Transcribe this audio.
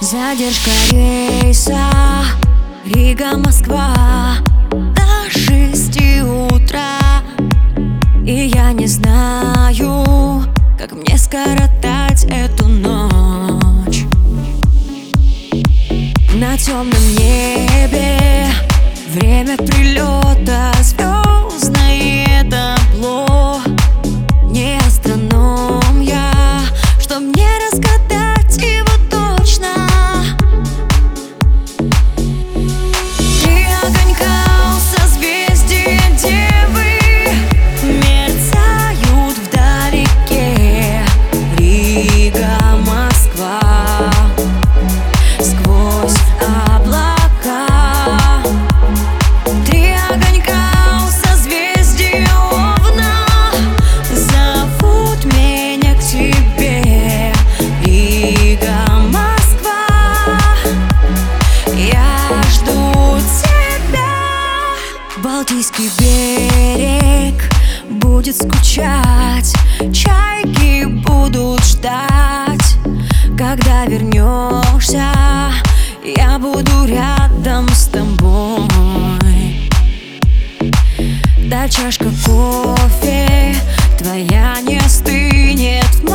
Задержка рейса. Рига-Москва До шести утра. И я не знаю Как мне скоротать эту ночь. На темном небе будет скучать. Чайки будут ждать Когда вернешься. Я буду рядом с тобой. Да чашка кофе Твоя не остынет. в моей